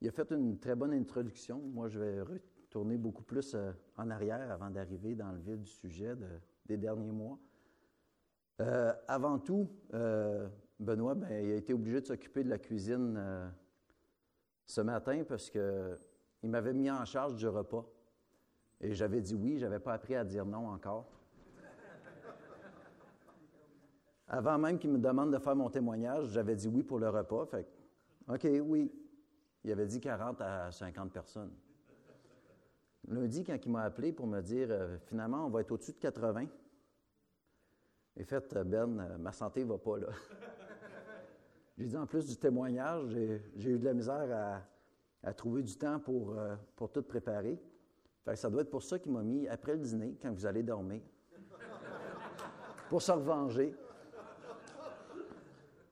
il a fait une très bonne introduction. Moi, je vais retourner beaucoup plus euh, en arrière avant d'arriver dans le vif du sujet des derniers mois. Euh, avant tout, euh, Benoît, ben, il a été obligé de s'occuper de la cuisine ce matin parce qu'il m'avait mis en charge du repas. Et j'avais dit oui, je n'avais pas appris à dire non encore. Avant même qu'il me demande de faire mon témoignage, j'avais dit oui pour le repas. Fait OK, oui. Il avait dit 40 à 50 personnes. Lundi, quand il m'a appelé pour me dire euh, finalement, on va être au-dessus de 80, et fait, euh, Ben, euh, ma santé ne va pas là. j'ai dit en plus du témoignage, j'ai eu de la misère à, trouver du temps pour, tout préparer. Fait ça doit être pour ça qu'il m'a mis après le dîner, quand vous allez dormir, pour se revenger.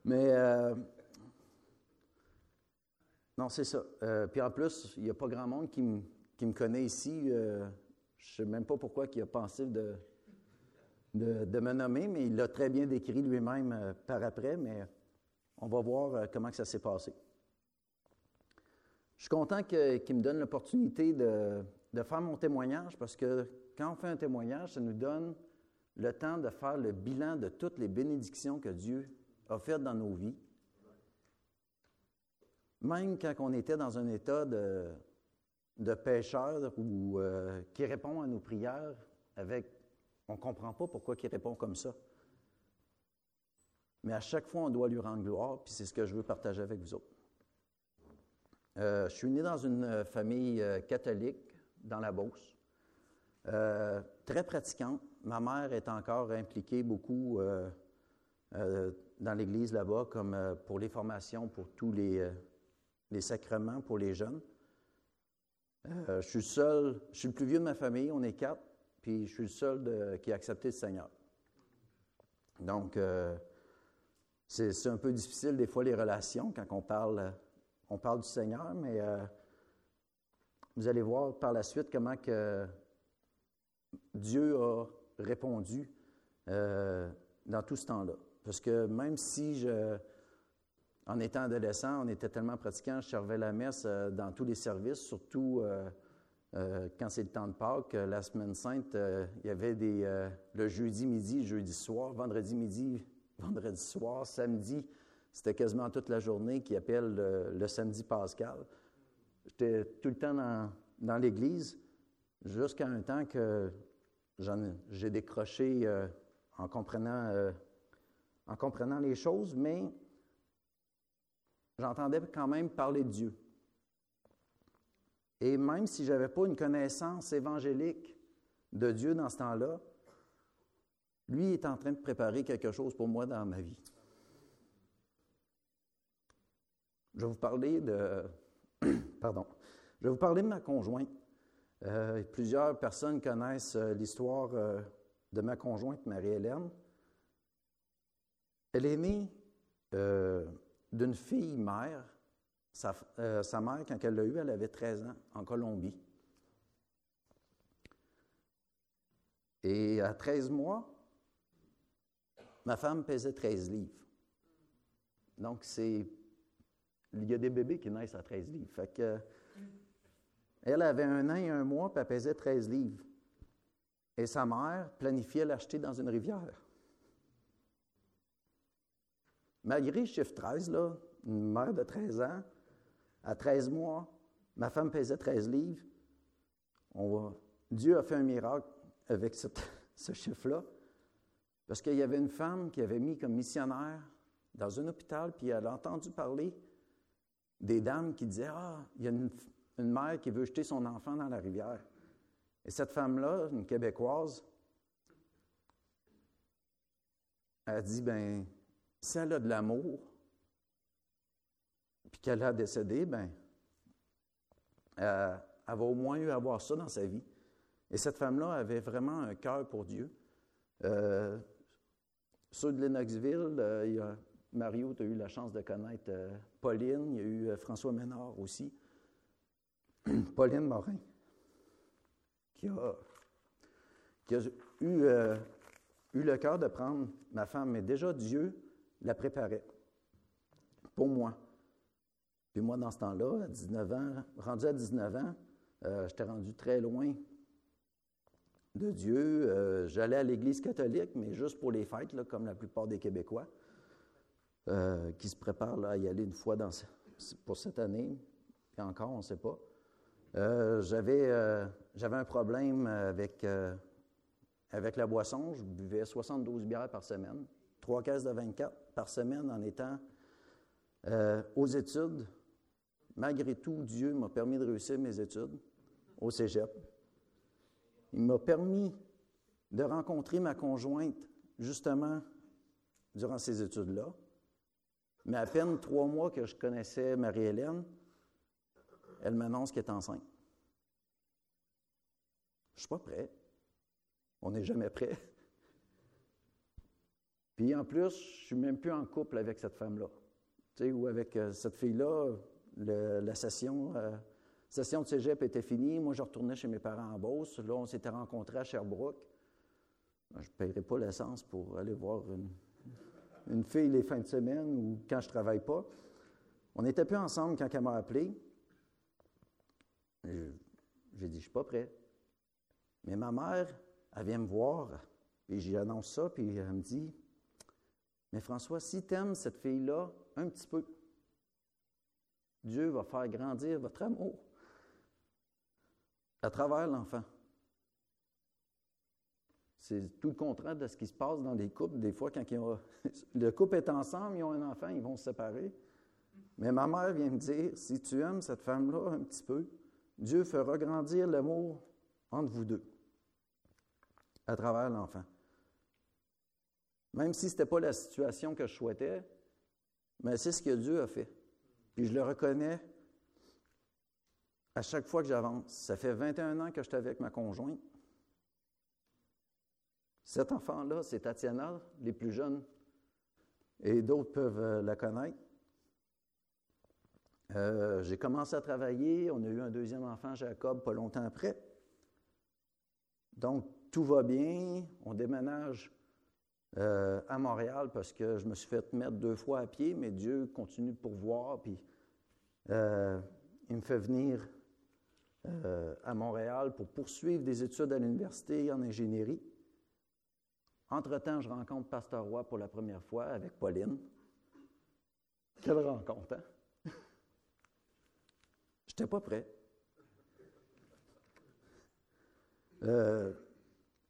Mais non, c'est ça. Euh, puis en plus, il n'y a pas grand monde qui, me connaît ici. Euh, je ne sais même pas pourquoi il a pensé de, de, me nommer, mais il l'a très bien décrit lui-même euh, par après, mais on va voir comment que ça s'est passé. Je suis content qu'il me donne l'opportunité de, de faire mon témoignage parce que quand on fait un témoignage, ça nous donne le temps de faire le bilan de toutes les bénédictions que Dieu a faites dans nos vies même quand on était dans un état de, de pécheur ou euh, qui répond à nos prières avec, on ne comprend pas pourquoi il répond comme ça. Mais à chaque fois, on doit lui rendre gloire, puis c'est ce que je veux partager avec vous autres. Euh, je suis né dans une famille euh, catholique dans la Beauce, très pratiquante. Ma mère est encore impliquée beaucoup dans l'Église là-bas, comme pour les formations, pour tous les, les sacrements pour les jeunes. Euh, je suis seul, je suis le plus vieux de ma famille, on est quatre, puis je suis le seul qui a accepté le Seigneur. Donc, euh, c'est un peu difficile des fois les relations quand on parle, on parle du Seigneur, mais euh, vous allez voir par la suite comment que Dieu a répondu dans tout ce temps-là. Parce que même si je, en étant adolescent, on était tellement pratiquants, je servais la messe euh, dans tous les services, surtout euh, euh, quand c'est le temps de Pâques. La semaine sainte, il y avait des, le jeudi midi, jeudi soir, vendredi midi, vendredi soir, samedi, c'était quasiment toute la journée qui appelle le, samedi pascal. J'étais tout le temps dans, l'église jusqu'à un temps que j'ai décroché en comprenant les choses, mais j'entendais quand même parler de Dieu. Et même si je n'avais pas une connaissance évangélique de Dieu dans ce temps-là, lui est en train de préparer quelque chose pour moi dans ma vie. Je vais vous parler de. Pardon. Je vais vous parler de ma conjointe. Euh, plusieurs personnes connaissent euh, l'histoire euh, de ma conjointe, Marie-Hélène. Elle est née d'une fille mère. Euh, sa, mère, quand elle l'a eue, elle avait 13 ans, en Colombie. Et à 13 mois, ma femme pesait 13 livres. Donc, c'est. Il y a des bébés qui naissent à 13 livres. Elle avait un an et un mois, puis elle pesait 13 livres. Et sa mère planifiait l'acheter dans une rivière. Malgré le chiffre 13, là, une mère de 13 ans, à 13 mois, ma femme pesait 13 livres. Dieu a fait un miracle avec ce chiffre-là. Parce qu'il y avait une femme qui avait mis comme missionnaire dans un hôpital, puis elle a entendu parler des dames qui disaient Ah, il y a une, mère qui veut jeter son enfant dans la rivière. Et cette femme-là, une Québécoise, a dit Ben, si elle a de l'amour, puis qu'elle a décédé, ben, euh, elle va au moins eu avoir ça dans sa vie. Et cette femme-là avait vraiment un cœur pour Dieu. Euh, ceux de Lennoxville, euh, a, Mario, tu as eu la chance de connaître Pauline, il y a eu François Ménard aussi. Pauline Morin, qui a, qui a eu, eu le cœur de prendre ma femme, mais déjà Dieu la préparait pour moi. Puis moi, dans ce temps-là, à 19 ans, rendu à 19 ans, euh, j'étais rendu très loin de Dieu. Euh, j'allais à l'Église catholique, mais juste pour les fêtes, comme la plupart des Québécois, euh, qui se préparent à y aller une fois pour cette année. Et encore, on ne sait pas. j'avais, j'avais un problème avec, avec la boisson. Je buvais 72 bières par semaine, trois caisses de 24 par semaine en étant aux études. Malgré tout, Dieu m'a permis de réussir mes études au cégep. Il m'a permis de rencontrer ma conjointe, justement, durant ces études-là. Mais à peine trois mois que je connaissais Marie-Hélène, elle m'annonce qu'elle est enceinte. Je ne suis pas prêt. On n'est jamais prêt. Puis en plus, je suis même plus en couple avec cette femme-là. Tu sais, ou avec euh, cette fille-là, la session, euh, session de cégep était finie. Moi, je retournais chez mes parents en Beauce. Là, on s'était rencontrés à Sherbrooke. Ben, je ne paierai pas l'essence pour aller voir une, fille les fins de semaine ou quand je ne travaille pas. On n'était plus ensemble quand elle m'a appelé. J'ai dit, je ne suis pas prêt. Mais ma mère, elle vient me voir, et j'y annonce ça, puis elle me dit, mais François, si tu aimes cette fille-là un petit peu, Dieu va faire grandir votre amour à travers l'enfant. C'est tout le contraire de ce qui se passe dans les couples. Des fois, quand le couple est ensemble, ils ont un enfant, ils vont se séparer. Mais ma mère vient me dire, si tu aimes cette femme-là un petit peu, Dieu fera grandir l'amour entre vous deux à travers l'enfant. Même si ce n'était pas la situation que je souhaitais, mais c'est ce que Dieu a fait. Puis je le reconnais à chaque fois que j'avance. Ça fait 21 ans que je suis avec ma conjointe. Cet enfant-là, c'est Tatiana, les plus jeunes, et d'autres peuvent euh, la connaître. Euh, j'ai commencé à travailler, on a eu un deuxième enfant, Jacob, pas longtemps après. Donc, tout va bien, on déménage euh, à Montréal parce que je me suis fait mettre deux fois à pied, mais Dieu continue de pourvoir, puis euh, il me fait venir euh, à Montréal pour poursuivre des études à l'université en ingénierie. Entre-temps, je rencontre Pasteur Roy pour la première fois avec Pauline. Quelle rencontre, hein? Je n'étais pas prêt.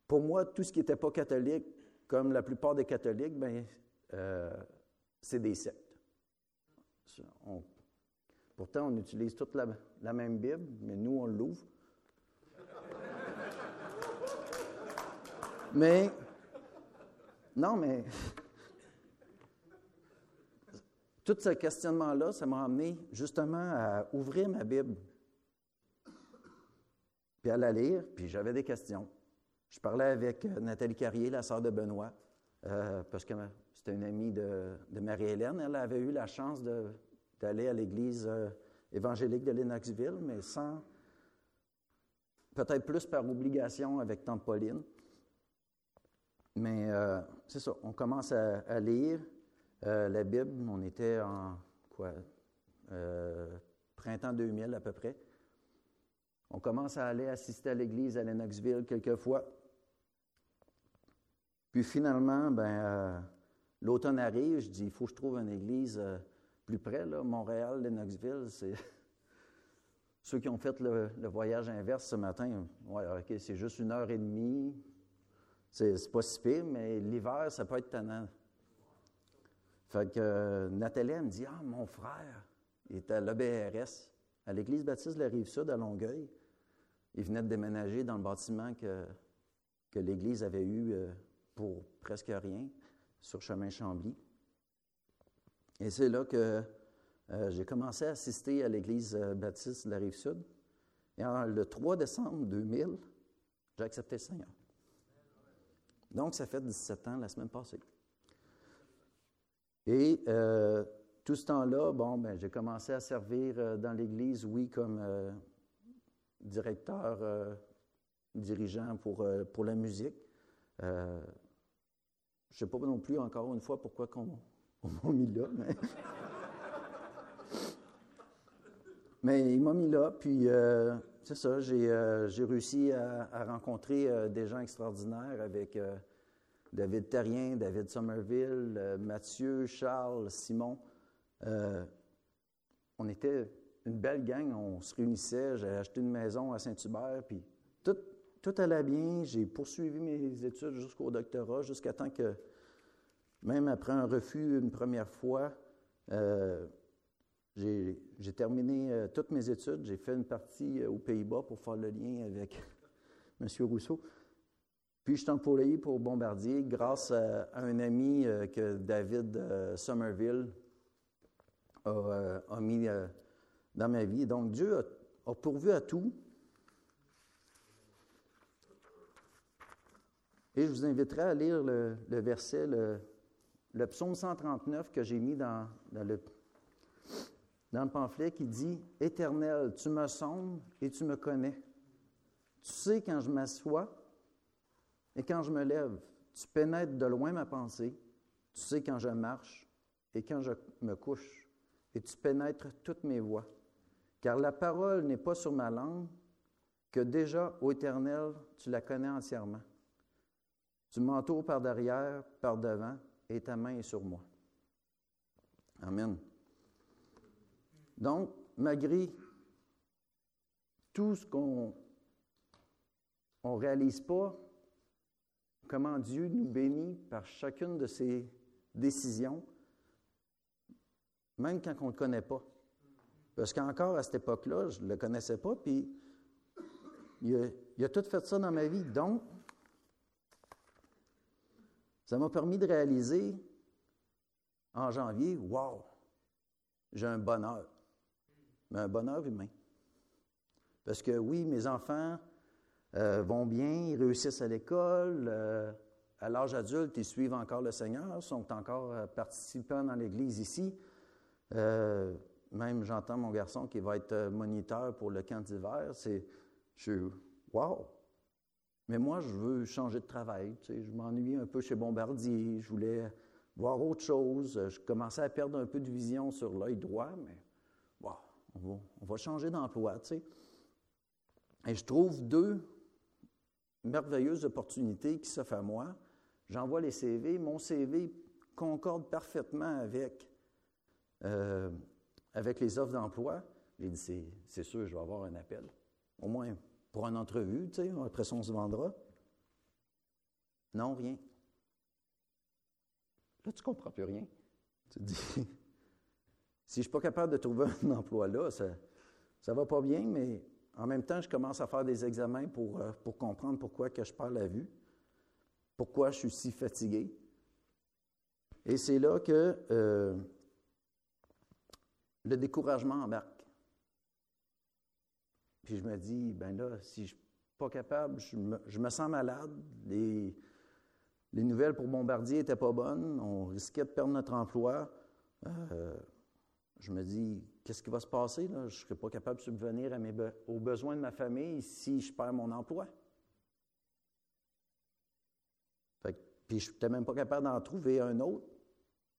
pour moi, tout ce qui n'était pas catholique, comme la plupart des catholiques, ben, euh, c'est des sectes. pourtant, on utilise toute la, même Bible, mais nous, on l'ouvre. mais, non, mais, tout ce questionnement-là, ça m'a amené justement à ouvrir ma Bible, puis à la lire, puis j'avais des questions. Je parlais avec euh, Nathalie Carrier, la sœur de Benoît, euh, parce que c'était une amie de, Marie-Hélène. Elle avait eu la chance d'aller à l'église euh, évangélique de Lennoxville, mais sans, peut-être plus par obligation avec Tante Pauline. Mais c'est ça, on commence à, lire la Bible. On était en quoi, printemps 2000 à peu près. On commence à aller assister à l'église à Lennoxville quelquefois. Puis finalement, ben, euh, l'automne arrive, je dis, il faut que je trouve une église euh, plus près, Montréal, Lennoxville, c'est... Ceux qui ont fait le, voyage inverse ce matin, c'est juste une heure et demie, c'est, pas si pire, mais l'hiver, ça peut être tannant. Fait que euh, Nathalie, me dit, ah, mon frère, il était à l'EBRS, à l'église baptiste de la Rive-Sud à Longueuil. Il venait de déménager dans le bâtiment que l'église avait eu pour presque rien sur chemin Chambly. Et c'est là que euh, j'ai commencé à assister à l'église euh, baptiste de la Rive-Sud. Et le 3 décembre 2000, j'ai accepté le Seigneur. Donc, ça fait 17 ans la semaine passée. Et euh, tout ce temps-là, bon, ben, j'ai commencé à servir dans l'Église, oui, comme directeur, dirigeant pour, pour la musique. Je ne sais pas non plus encore une fois pourquoi on, m'a mis là, mais. Il m'a mis là, puis euh, c'est ça, j'ai euh, réussi à, rencontrer euh, des gens extraordinaires avec David Terrien, David Somerville, Mathieu, Charles, Simon. on était une belle gang, on se réunissait, j'ai acheté une maison à Saint-Hubert, puis tout, tout allait bien. J'ai poursuivi mes études jusqu'au doctorat, jusqu'à temps que, même après un refus une première fois, j'ai terminé euh, toutes mes études. J'ai fait une partie euh, aux Pays-Bas pour faire le lien avec M. Rousseau. Puis je suis employé pour Bombardier grâce à, un ami euh, que David Somerville a, mis dans ma vie. Donc Dieu a, pourvu à tout. Et je vous inviterai à lire le, verset, le, psaume 139 que j'ai mis dans, dans le dans le pamphlet qui dit Éternel, tu me sondes et tu me connais. Tu sais quand je m'assois et quand je me lève. Tu pénètres de loin ma pensée. Tu sais quand je marche et quand je me couche. Et tu pénètres toutes mes voies. Car la parole n'est pas sur ma langue, que déjà, ô Éternel, tu la connais entièrement. Tu m'entoures par derrière, par devant, et ta main est sur moi. Amen. Donc, malgré tout ce qu'on ne réalise pas, comment Dieu nous bénit par chacune de ses décisions, même quand on ne le connaît pas. Parce qu'encore à cette époque-là, je ne le connaissais pas, puis il a, a, tout fait ça dans ma vie. Donc, ça m'a permis de réaliser en janvier, wow, j'ai un bonheur mais un bonheur humain. Parce que oui, mes enfants euh, vont bien, ils réussissent à l'école, euh, à l'âge adulte, ils suivent encore le Seigneur, sont encore euh, participants dans l'Église ici. même j'entends mon garçon qui va être moniteur pour le camp d'hiver. C'est, je suis, wow! Mais moi, je veux changer de travail. Je m'ennuie un peu chez Bombardier. Je voulais voir autre chose. Je commençais à perdre un peu de vision sur l'œil droit, mais wow! on va, changer d'emploi. Et je trouve deux merveilleuses opportunités qui s'offrent à moi. J'envoie les CV. Mon CV concorde parfaitement avec, euh, avec les offres d'emploi. J'ai dit, c'est sûr, je vais avoir un appel. Au moins une entrevue, tu sais, après ça, on se vendra. Non, rien. Là, tu ne comprends plus rien. Tu te dis, si je ne suis pas capable de trouver un emploi là, ça ne va pas bien, mais en même temps, je commence à faire des examens pour, euh, pour comprendre pourquoi que je perds la vue, pourquoi je suis si fatigué. Et c'est là que euh, le découragement embarque. Puis je me dis, ben là, si je suis pas capable, je me, sens malade, les, les nouvelles pour Bombardier n'étaient pas bonnes, on risquait de perdre notre emploi. Euh, je me dis, qu'est-ce qui va se passer? Là? Je ne serai pas capable de subvenir aux besoins de ma famille si je perds mon emploi. puis je n'étais même pas capable d'en trouver un autre.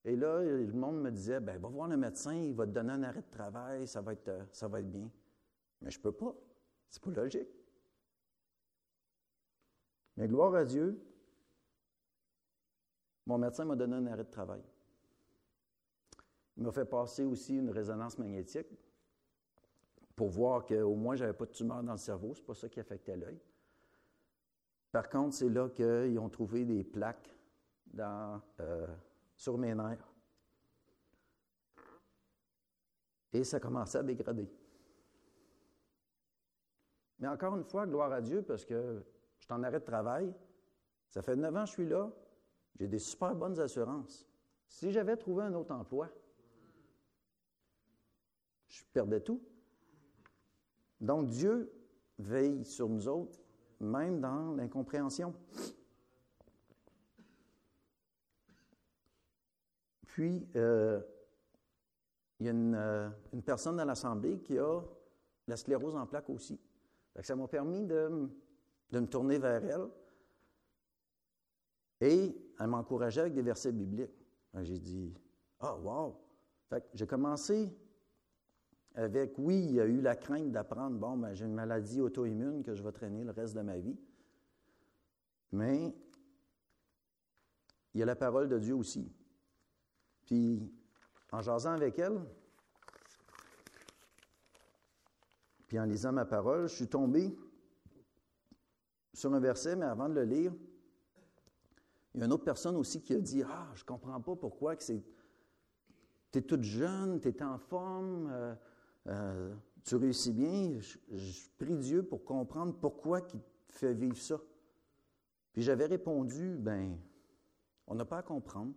Et là, le monde me disait, ben va voir le médecin, il va te donner un arrêt de travail, ça va être, euh, ça va être bien. Mais je ne peux pas. C'est pas logique. Mais gloire à Dieu, mon médecin m'a donné un arrêt de travail. Il m'a fait passer aussi une résonance magnétique pour voir qu'au moins, je n'avais pas de tumeur dans le cerveau. Ce n'est pas ça qui affectait l'œil. Par contre, c'est là qu'ils ont trouvé des plaques euh, sur mes nerfs. Et ça commençait à dégrader. Mais encore une fois, gloire à Dieu, parce que je t'en arrête de travail. Ça fait neuf ans que je suis là. J'ai des super bonnes assurances. Si j'avais trouvé un autre emploi, je perdais tout. Donc Dieu veille sur nous autres, même dans l'incompréhension. Puis, euh, il y a euh, une, personne dans l'Assemblée qui a la sclérose en plaques aussi. Ça m'a permis de, me tourner vers elle. Et elle m'encourageait avec des versets bibliques. J'ai dit, ah, wow! j'ai commencé avec, oui, il y a eu la crainte d'apprendre, bon, ben, j'ai une maladie auto-immune que je vais traîner le reste de ma vie. Mais il y a la parole de Dieu aussi. Puis, en jasant avec elle, puis en lisant ma parole, je suis tombé sur un verset, mais avant de le lire, il y a une autre personne aussi qui a dit Ah, je ne comprends pas pourquoi que c'est. Tu es toute jeune, tu es en forme, euh, euh, tu réussis bien. Je, prie Dieu pour comprendre pourquoi il te fait vivre ça. Puis j'avais répondu Ben, on n'a pas à comprendre.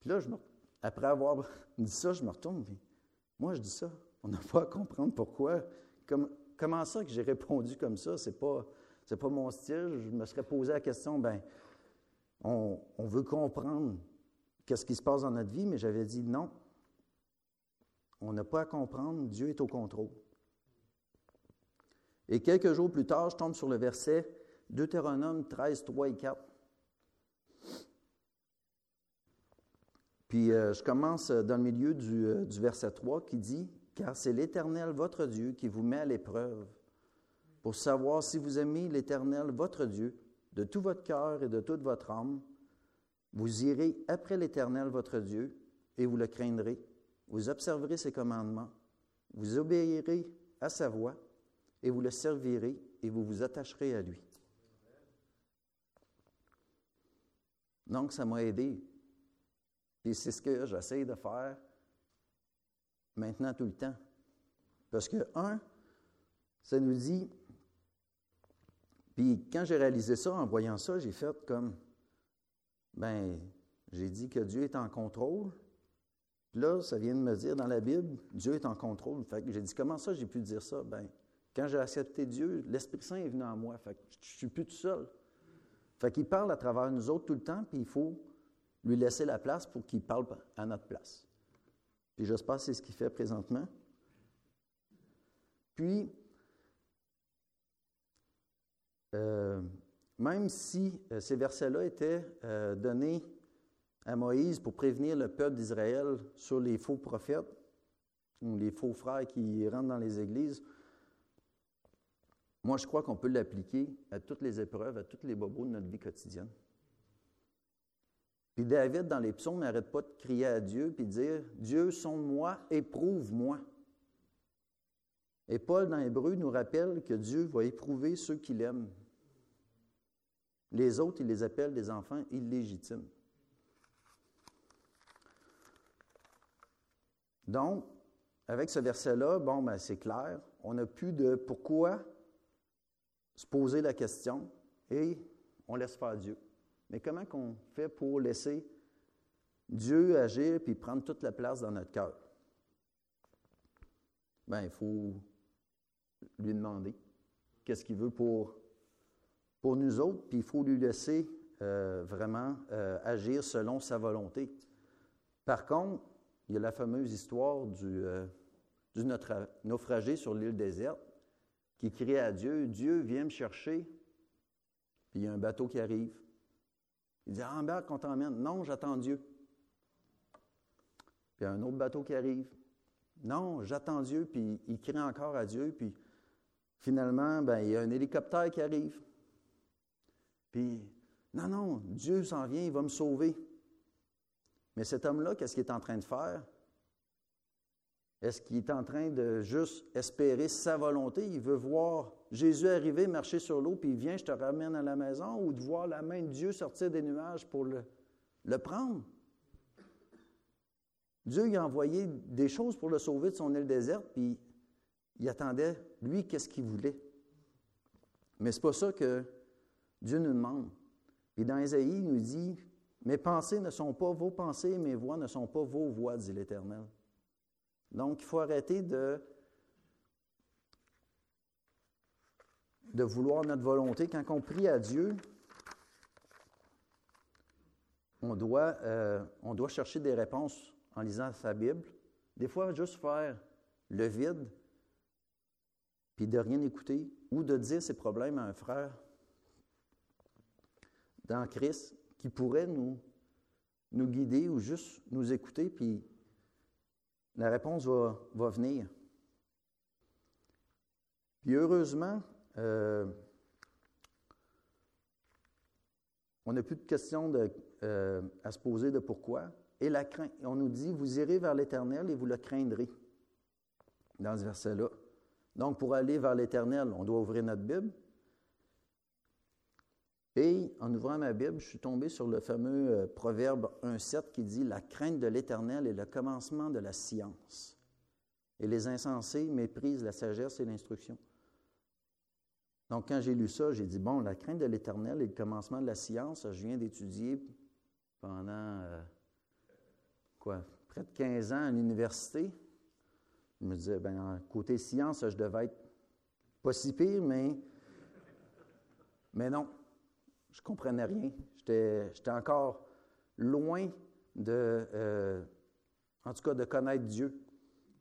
Puis là, après avoir dit ça, je me retourne. moi, je dis ça. On n'a pas à comprendre pourquoi. Comme, comment ça que j'ai répondu comme ça? C'est pas, pas mon style. Je me serais posé la question, ben, on, veut comprendre qu'est-ce qui se passe dans notre vie, mais j'avais dit non. On n'a pas à comprendre. Dieu est au contrôle. Et quelques jours plus tard, je tombe sur le verset Deutéronome 13, 3 et 4. Puis euh, je commence dans le milieu du, euh, du verset 3 qui dit, Car c'est l'Éternel votre Dieu qui vous met à l'épreuve pour savoir si vous aimez l'Éternel votre Dieu de tout votre cœur et de toute votre âme. Vous irez après l'Éternel votre Dieu et vous le craindrez. Vous observerez ses commandements. Vous obéirez à sa voix et vous le servirez et vous vous attacherez à lui. Donc, ça m'a aidé et c'est ce que j'essaie de faire maintenant tout le temps. Parce que, un, ça nous dit, puis quand j'ai réalisé ça, en voyant ça, j'ai fait comme, ben, j'ai dit que Dieu est en contrôle. Puis là, ça vient de me dire dans la Bible, Dieu est en contrôle. Fait que j'ai dit, comment ça j'ai pu dire ça? Ben, quand j'ai accepté Dieu, l'Esprit Saint est venu en moi. Fait que je suis plus tout seul. Fait qu'il parle à travers nous autres tout le temps, puis il faut lui laisser la place pour qu'il parle à notre place. Puis j'espère que c'est ce qu'il fait présentement. Puis, euh, même si euh, ces versets-là étaient euh, donnés à Moïse pour prévenir le peuple d'Israël sur les faux prophètes ou les faux frères qui rentrent dans les églises, moi je crois qu'on peut l'appliquer à toutes les épreuves, à tous les bobos de notre vie quotidienne. Puis David, dans les psaumes, n'arrête pas de crier à Dieu puis de dire Dieu, sonde-moi, éprouve-moi. Et Paul, dans Hébreu, nous rappelle que Dieu va éprouver ceux qu'il aime. Les autres, il les appelle des enfants illégitimes. Donc, avec ce verset-là, bon, ben, c'est clair. On n'a plus de pourquoi se poser la question et on laisse faire Dieu. Mais comment qu'on fait pour laisser Dieu agir puis prendre toute la place dans notre cœur? Bien, il faut lui demander qu'est-ce qu'il veut pour, nous autres, puis il faut lui laisser euh, vraiment euh, agir selon sa volonté. Par contre, il y a la fameuse histoire du, euh, du naufragé sur l'île déserte qui crie à Dieu, Dieu, viens me chercher, puis il y a un bateau qui arrive. Il dit, embarque, qu'on t'emmène. Non, j'attends Dieu. Puis il y a un autre bateau qui arrive. Non, j'attends Dieu, puis il crie encore à Dieu, puis finalement, ben, il y a un hélicoptère qui arrive. Puis, non, non, Dieu s'en vient, il va me sauver. Mais cet homme-là, qu'est-ce qu'il est en train de faire? Est-ce qu'il est en train de juste espérer sa volonté? Il veut voir Jésus arriver, marcher sur l'eau, puis il vient, je te ramène à la maison, ou de voir la main de Dieu sortir des nuages pour le, prendre? Dieu il a envoyé des choses pour le sauver de son île déserte, puis il attendait, lui, qu'est-ce qu'il voulait. Mais c'est pas ça que Dieu nous demande. Puis dans Ésaïe, il nous dit Mes pensées ne sont pas vos pensées, mes voix ne sont pas vos voix, dit l'Éternel. Donc, il faut arrêter de, de vouloir notre volonté. Quand on prie à Dieu, on doit, euh, on doit chercher des réponses en lisant sa Bible. Des fois, juste faire le vide, puis de rien écouter, ou de dire ses problèmes à un frère dans Christ qui pourrait nous, nous guider ou juste nous écouter, puis la réponse va, va venir. Puis heureusement, euh, on n'a plus de questions euh, à se poser de pourquoi. Et la crainte, on nous dit, vous irez vers l'Éternel et vous le craindrez, dans ce verset-là. Donc, pour aller vers l'Éternel, on doit ouvrir notre Bible. Et en ouvrant ma Bible, je suis tombé sur le fameux euh, proverbe 1.7 qui dit La crainte de l'Éternel est le commencement de la science. Et les insensés méprisent la sagesse et l'instruction. Donc, quand j'ai lu ça, j'ai dit Bon, la crainte de l'Éternel est le commencement de la science. Je viens d'étudier pendant euh, quoi, près de 15 ans à l'université. Je me disais, ben, côté science, je devais être pas si pire, mais, mais non je comprenais rien. J'étais encore loin de, euh, en tout cas, de connaître Dieu,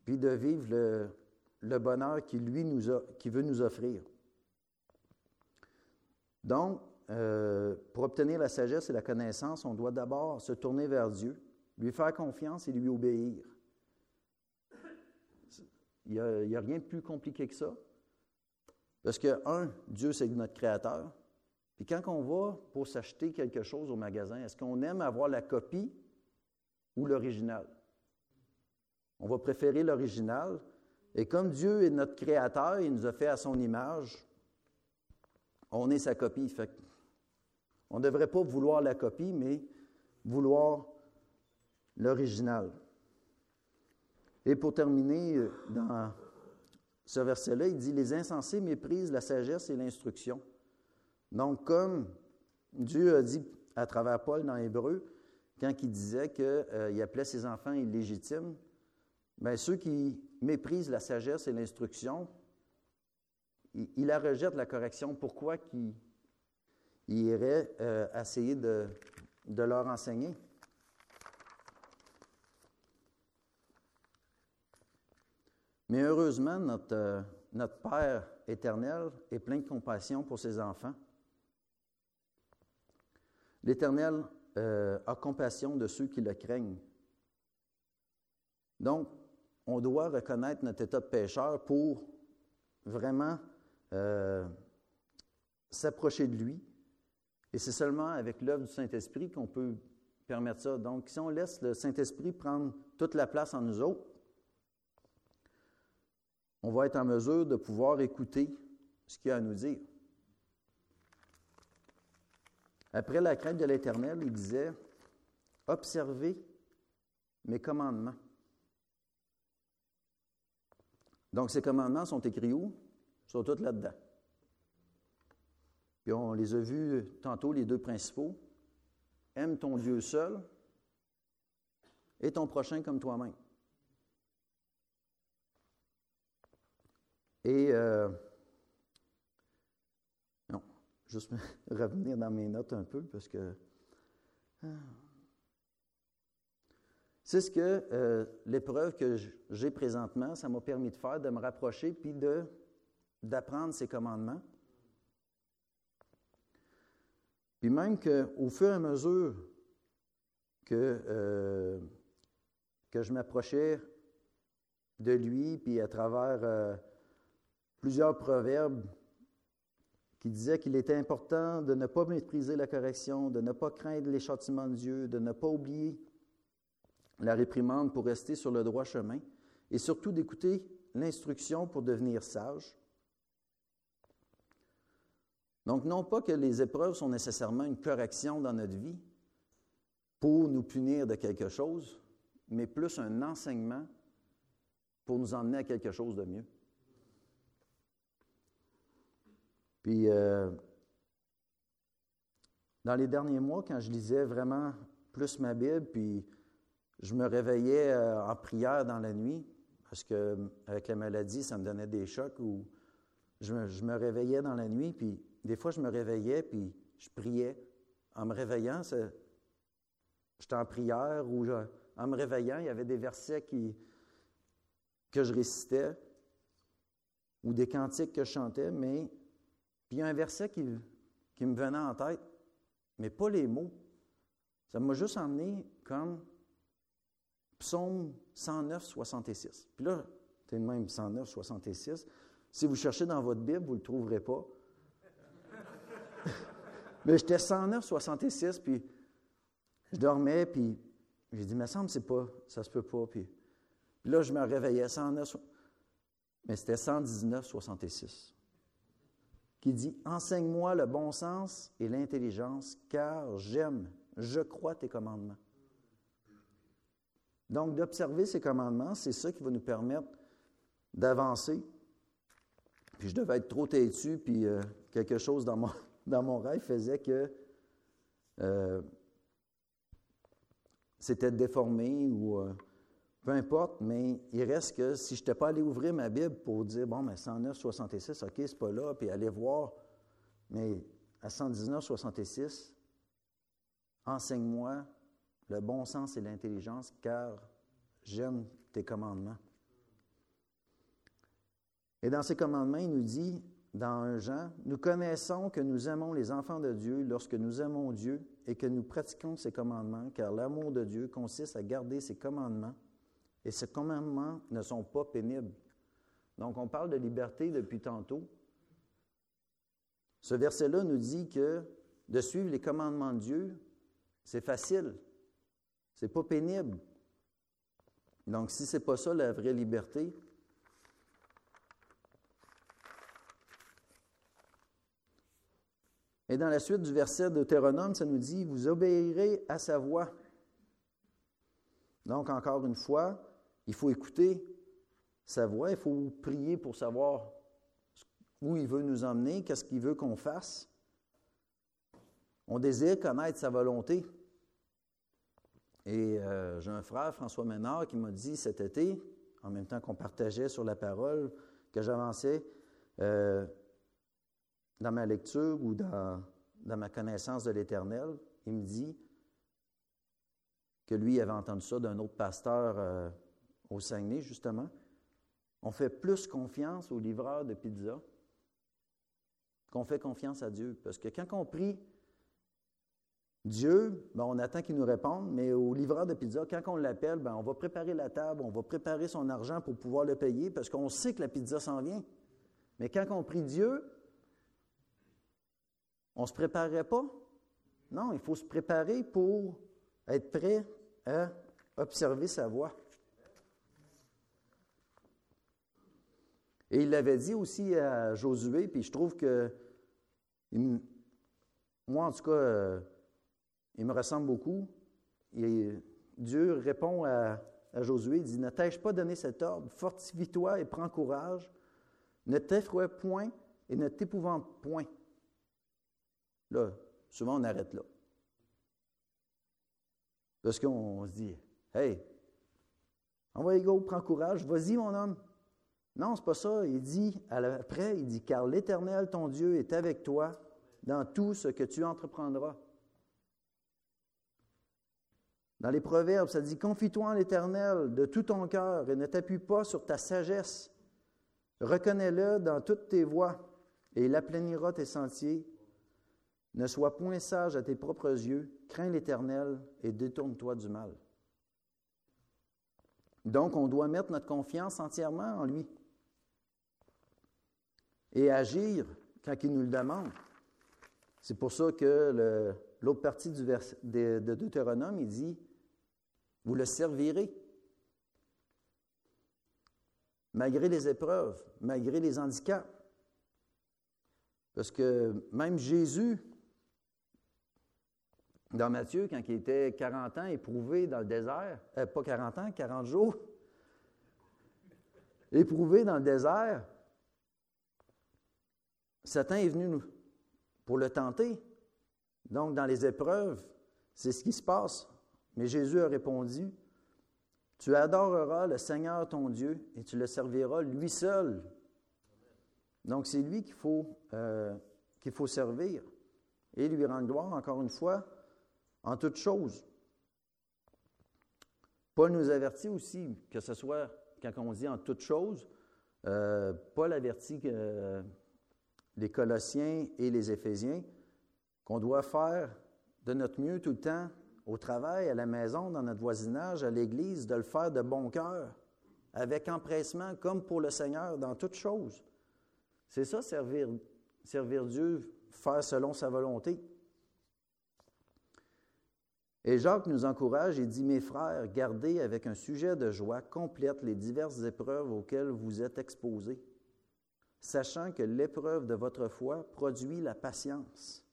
puis de vivre le, bonheur qu'il veut nous offrir. Donc, euh, pour obtenir la sagesse et la connaissance, on doit d'abord se tourner vers Dieu, lui faire confiance et lui obéir. Il n'y a, a, rien de plus compliqué que ça. Parce que, un, Dieu, c'est notre Créateur. Puis quand on va pour s'acheter quelque chose au magasin, est-ce qu'on aime avoir la copie ou l'original? On va préférer l'original. Et comme Dieu est notre créateur, il nous a fait à son image, on est sa copie. Fait on ne devrait pas vouloir la copie, mais vouloir l'original. Et pour terminer, dans ce verset-là, il dit, Les insensés méprisent la sagesse et l'instruction. Donc, comme Dieu a dit à travers Paul dans Hébreu, quand il disait qu'il euh, appelait ses enfants illégitimes, bien, ceux qui méprisent la sagesse et l'instruction, il, la rejette la correction. Pourquoi qu'il irait euh, essayer de, leur enseigner? Mais heureusement, notre, euh, notre Père éternel est plein de compassion pour ses enfants. L'Éternel euh, a compassion de ceux qui le craignent. Donc, on doit reconnaître notre état de pécheur pour vraiment euh, s'approcher de lui. Et c'est seulement avec l'œuvre du Saint-Esprit qu'on peut permettre ça. Donc, si on laisse le Saint-Esprit prendre toute la place en nous autres, on va être en mesure de pouvoir écouter ce qu'il a à nous dire. Après la crainte de l'Éternel, il disait, observez mes commandements. Donc ces commandements sont écrits où? Sont là-dedans. Puis on les a vus tantôt, les deux principaux. Aime ton Dieu seul et ton prochain comme toi-même. Et euh, juste revenir dans mes notes un peu parce que. Ah. C'est ce que euh, l'épreuve que j'ai présentement, ça m'a permis de faire, de me rapprocher puis de, d'apprendre ces commandements. Puis même qu'au fur et à mesure que, euh, que je m'approchais de lui, puis à travers euh, plusieurs proverbes qui disait qu'il était important de ne pas mépriser la correction, de ne pas craindre les châtiments de Dieu, de ne pas oublier la réprimande pour rester sur le droit chemin, et surtout d'écouter l'instruction pour devenir sage. Donc, non pas que les épreuves sont nécessairement une correction dans notre vie pour nous punir de quelque chose, mais plus un enseignement pour nous emmener à quelque chose de mieux. Puis, euh, dans les derniers mois, quand je lisais vraiment plus ma Bible, puis je me réveillais euh, en prière dans la nuit, parce que avec la maladie, ça me donnait des chocs où je me, réveillais dans la nuit, puis des fois, je me réveillais, puis je priais. En me réveillant, j'étais en prière, ou en me réveillant, il y avait des versets que je récitais, ou des cantiques que je chantais, mais puis il y a un verset qui, qui me venait en tête, mais pas les mots. Ça m'a juste emmené comme Psaume 109, 66. Puis là, c'est le même 109, 66. Si vous cherchez dans votre Bible, vous ne le trouverez pas. Mais j'étais 109, 66, puis je dormais, puis j'ai dit, mais ça me c'est pas, ça se peut pas. Puis, là, je me réveillais, 109, mais c'était 119, 66, qui dit, enseigne-moi le bon sens et l'intelligence, car j'aime, je crois tes commandements. Donc, d'observer ces commandements, c'est ça qui va nous permettre d'avancer. Puis je devais être trop têtu, puis euh, quelque chose dans mon, dans mon rêve faisait que euh, c'était déformé ou euh, peu importe, mais il reste que si je n'étais pas allé ouvrir ma Bible pour dire, bon, mais 109, 66, OK, c'est pas là, puis aller voir, mais à 119, 66, enseigne-moi le bon sens et l'intelligence, car j'aime tes commandements. Et dans ces commandements, il nous dit, dans un Jean, nous connaissons que nous aimons les enfants de Dieu lorsque nous aimons Dieu et que nous pratiquons ses commandements, car l'amour de Dieu consiste à garder ses commandements, et ces commandements ne sont pas pénibles. Donc, on parle de liberté depuis tantôt. Ce verset-là nous dit que de suivre les commandements de Dieu, c'est facile. C'est pas pénible. Donc, si ce n'est pas ça la vraie liberté, Et dans la suite du verset d'Eutéronome, ça nous dit Vous obéirez à sa voix. Donc, encore une fois, il faut écouter sa voix, il faut prier pour savoir où il veut nous emmener, qu'est-ce qu'il veut qu'on fasse. On désire connaître sa volonté. Et euh, j'ai un frère, François Ménard, qui m'a dit cet été, en même temps qu'on partageait sur la parole, que j'avançais, euh, dans ma lecture ou dans, ma connaissance de l'Éternel, il me dit que lui avait entendu ça d'un autre pasteur euh, au Saguenay, justement. On fait plus confiance aux livreurs de pizza qu'on fait confiance à Dieu. Parce que quand on prie Dieu, ben, on attend qu'il nous réponde, mais au livreur de pizza, quand on l'appelle, ben, on va préparer la table, on va préparer son argent pour pouvoir le payer parce qu'on sait que la pizza s'en vient. Mais quand on prie Dieu, on ne se préparerait pas? Non, il faut se préparer pour être prêt à observer sa voix. Et il l'avait dit aussi à Josué, puis je trouve que, moi en tout cas, euh, il me ressemble beaucoup. Dieu répond à, Josué, il dit, ne t'ai-je pas donné cet ordre? Fortifie-toi et prends courage. Ne t'effraie point et ne t'épouvante point. Là, souvent, on arrête là. Parce qu'on se dit, hey, envoie go, prends courage, vas-y, mon homme. Non, c'est pas ça. Il dit, après, il dit, car l'Éternel, ton Dieu, est avec toi dans tout ce que tu entreprendras. Dans les Proverbes, ça dit, confie-toi en l'Éternel de tout ton cœur et ne t'appuie pas sur ta sagesse. Reconnais-le dans toutes tes voies et il aplanira tes sentiers. Ne sois point sage à tes propres yeux, crains l'Éternel et détourne-toi du mal. Donc, on doit mettre notre confiance entièrement en lui et agir quand il nous le demande. C'est pour ça que l'autre partie du de, de Deutéronome, il dit, vous le servirez. Malgré les épreuves, malgré les handicaps. Parce que même Jésus, dans Matthieu, quand il était 40 ans éprouvé dans le désert, euh, pas 40 ans, 40 jours, éprouvé dans le désert, Satan est venu pour le tenter. Donc, dans les épreuves, c'est ce qui se passe. Mais Jésus a répondu, Tu adoreras le Seigneur ton Dieu et tu le serviras lui seul. Donc, c'est lui qu'il faut, euh, qu'il faut servir et lui rendre gloire, encore une fois, en toutes choses. Paul nous avertit aussi, que ce soit quand on dit en toutes choses, euh, Paul avertit que, les Colossiens et les Éphésiens qu'on doit faire de notre mieux tout le temps au travail, à la maison, dans notre voisinage, à l'Église, de le faire de bon cœur, avec empressement, comme pour le Seigneur, dans toutes choses. C'est ça, servir Dieu, faire selon sa volonté. Et Jacques nous encourage et dit, Mes frères, gardez avec un sujet de joie complète les diverses épreuves auxquelles vous êtes exposés, sachant que l'épreuve de votre foi produit la patience.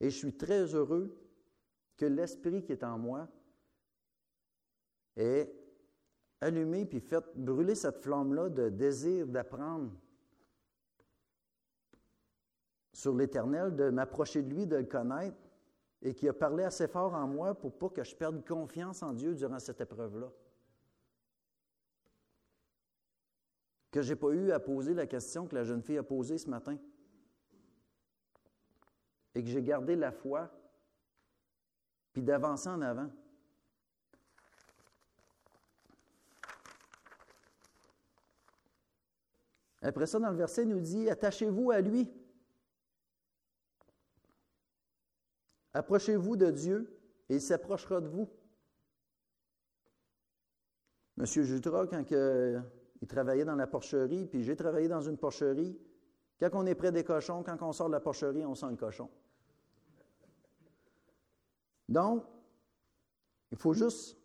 Et je suis très heureux que l'esprit qui est en moi ait allumé puis fait brûler cette flamme-là de désir d'apprendre sur l'Éternel, de m'approcher de lui, de le connaître, et qui a parlé assez fort en moi pour pas que je perde confiance en Dieu durant cette épreuve-là. Que je n'ai pas eu à poser la question que la jeune fille a posée ce matin. Et que j'ai gardé la foi, puis d'avancer en avant. Après ça, dans le verset, il nous dit, attachez-vous à lui. Approchez-vous de Dieu et il s'approchera de vous. Monsieur Jutra, quand il travaillait dans la porcherie, puis j'ai travaillé dans une porcherie, quand on est près des cochons, quand on sort de la porcherie, on sent le cochon. Donc, il faut juste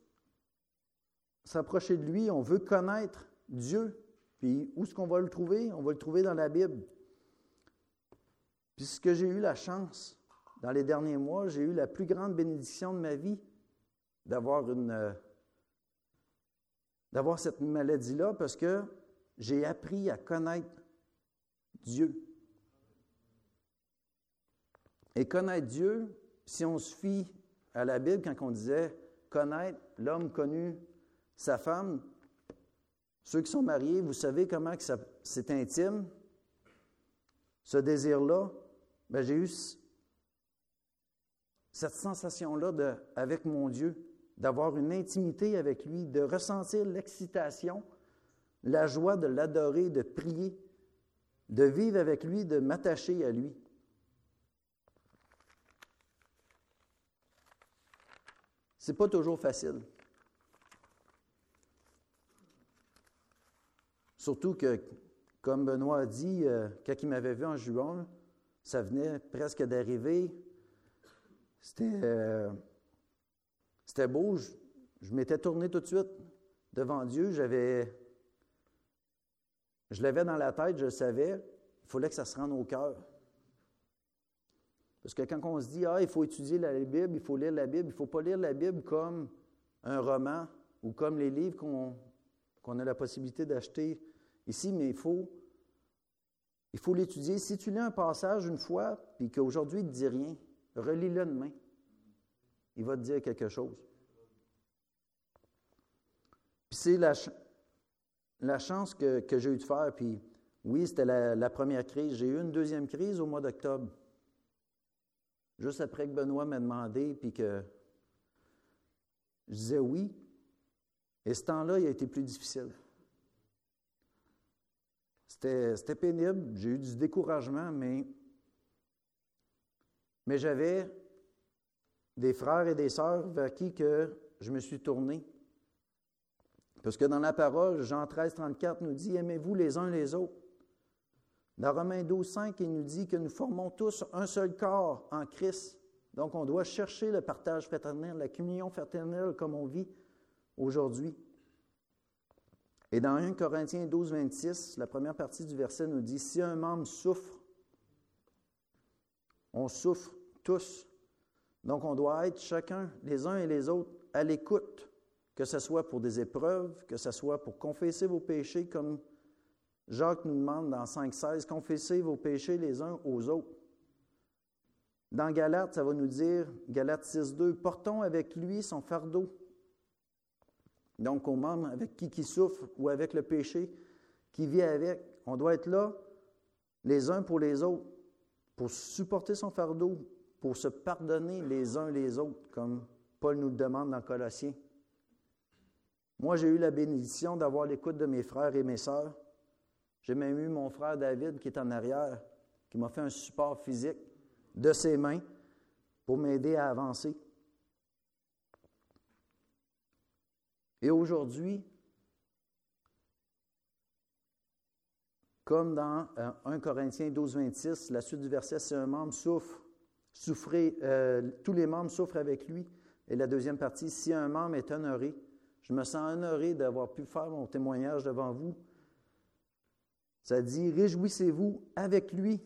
s'approcher de lui. On veut connaître Dieu. Puis où est-ce qu'on va le trouver? On va le trouver dans la Bible. Puisque j'ai eu la chance dans les derniers mois, j'ai eu la plus grande bénédiction de ma vie euh, d'avoir cette maladie-là parce que j'ai appris à connaître Dieu. Et connaître Dieu, si on se fie à la Bible quand on disait connaître l'homme connu sa femme, ceux qui sont mariés, vous savez comment c'est intime, ce désir-là. Ben, j'ai eu cette sensation-là avec mon Dieu, d'avoir une intimité avec lui, de ressentir l'excitation, la joie de l'adorer, de prier, de vivre avec lui, de m'attacher à lui. C'est pas toujours facile. Surtout que, comme Benoît a dit, euh, quand il m'avait vu en juin, ça venait presque d'arriver. Euh, c'était beau. Je, m'étais tourné tout de suite devant Dieu. J'avais. Je l'avais dans la tête, je le savais. Il fallait que ça se rende au cœur. Parce que quand on se dit, ah, il faut étudier la Bible, il faut lire la Bible, il ne faut pas lire la Bible comme un roman ou comme les livres qu'on a la possibilité d'acheter ici, mais il faut il faut l'étudier. Si tu lis un passage une fois, puis qu'aujourd'hui il ne te dit rien, relis-le demain. Il va te dire quelque chose. Puis c'est la, la, chance que, j'ai eu de faire. Puis oui, c'était la, première crise. J'ai eu une deuxième crise au mois d'octobre. Juste après que Benoît m'a demandé, puis que je disais oui. Et ce temps-là, il a été plus difficile. C'était pénible. J'ai eu du découragement, mais, mais j'avais des frères et des sœurs vers qui que je me suis tourné. Parce que dans la parole, Jean 13, 34 nous dit Aimez-vous les uns les autres. Dans Romains 12, 5, il nous dit que nous formons tous un seul corps en Christ. Donc, on doit chercher le partage fraternel, la communion fraternelle comme on vit aujourd'hui. Et dans 1 Corinthiens 12, 26, la première partie du verset nous dit Si un membre souffre, on souffre tous. Donc, on doit être chacun, les uns et les autres, à l'écoute, que ce soit pour des épreuves, que ce soit pour confesser vos péchés, comme Jacques nous demande dans 5.16, confessez vos péchés les uns aux autres. Dans Galates, ça va nous dire, Galates 6.2, portons avec lui son fardeau. Donc, aux membres avec qui qui souffre ou avec le péché qui vit avec, on doit être là les uns pour les autres, pour supporter son fardeau, pour se pardonner les uns les autres, comme Paul nous le demande dans Colossiens. Moi, j'ai eu la bénédiction d'avoir l'écoute de mes frères et mes sœurs. J'ai même eu mon frère David qui est en arrière, qui m'a fait un support physique de ses mains pour m'aider à avancer. Et aujourd'hui, comme dans 1 euh, Corinthiens 12, 26, la suite du verset, si un membre souffre, souffrez, euh, tous les membres souffrent avec lui. Et la deuxième partie, si un membre est honoré, je me sens honoré d'avoir pu faire mon témoignage devant vous. Ça dit, réjouissez-vous avec lui.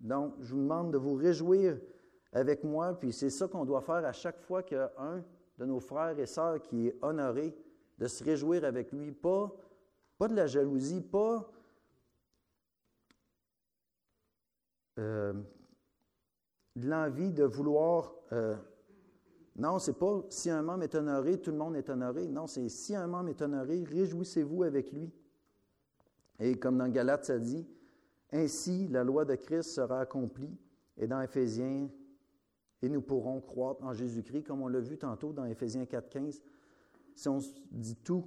Donc, je vous demande de vous réjouir avec moi, puis c'est ça qu'on doit faire à chaque fois qu'il y a un de nos frères et sœurs qui est honoré, de se réjouir avec lui. Pas, pas de la jalousie, pas euh, de l'envie de vouloir euh, non, c'est pas si un membre est honoré, tout le monde est honoré. Non, c'est si un membre est honoré, réjouissez-vous avec lui. Et comme dans Galates, ça dit, ainsi la loi de Christ sera accomplie. Et dans Éphésiens, et nous pourrons croître en Jésus-Christ, comme on l'a vu tantôt dans Éphésiens 4.15. Si on dit tout,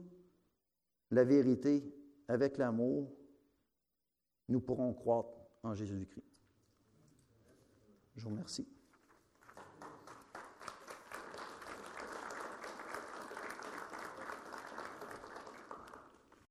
la vérité, avec l'amour, nous pourrons croître en Jésus-Christ. Je vous remercie.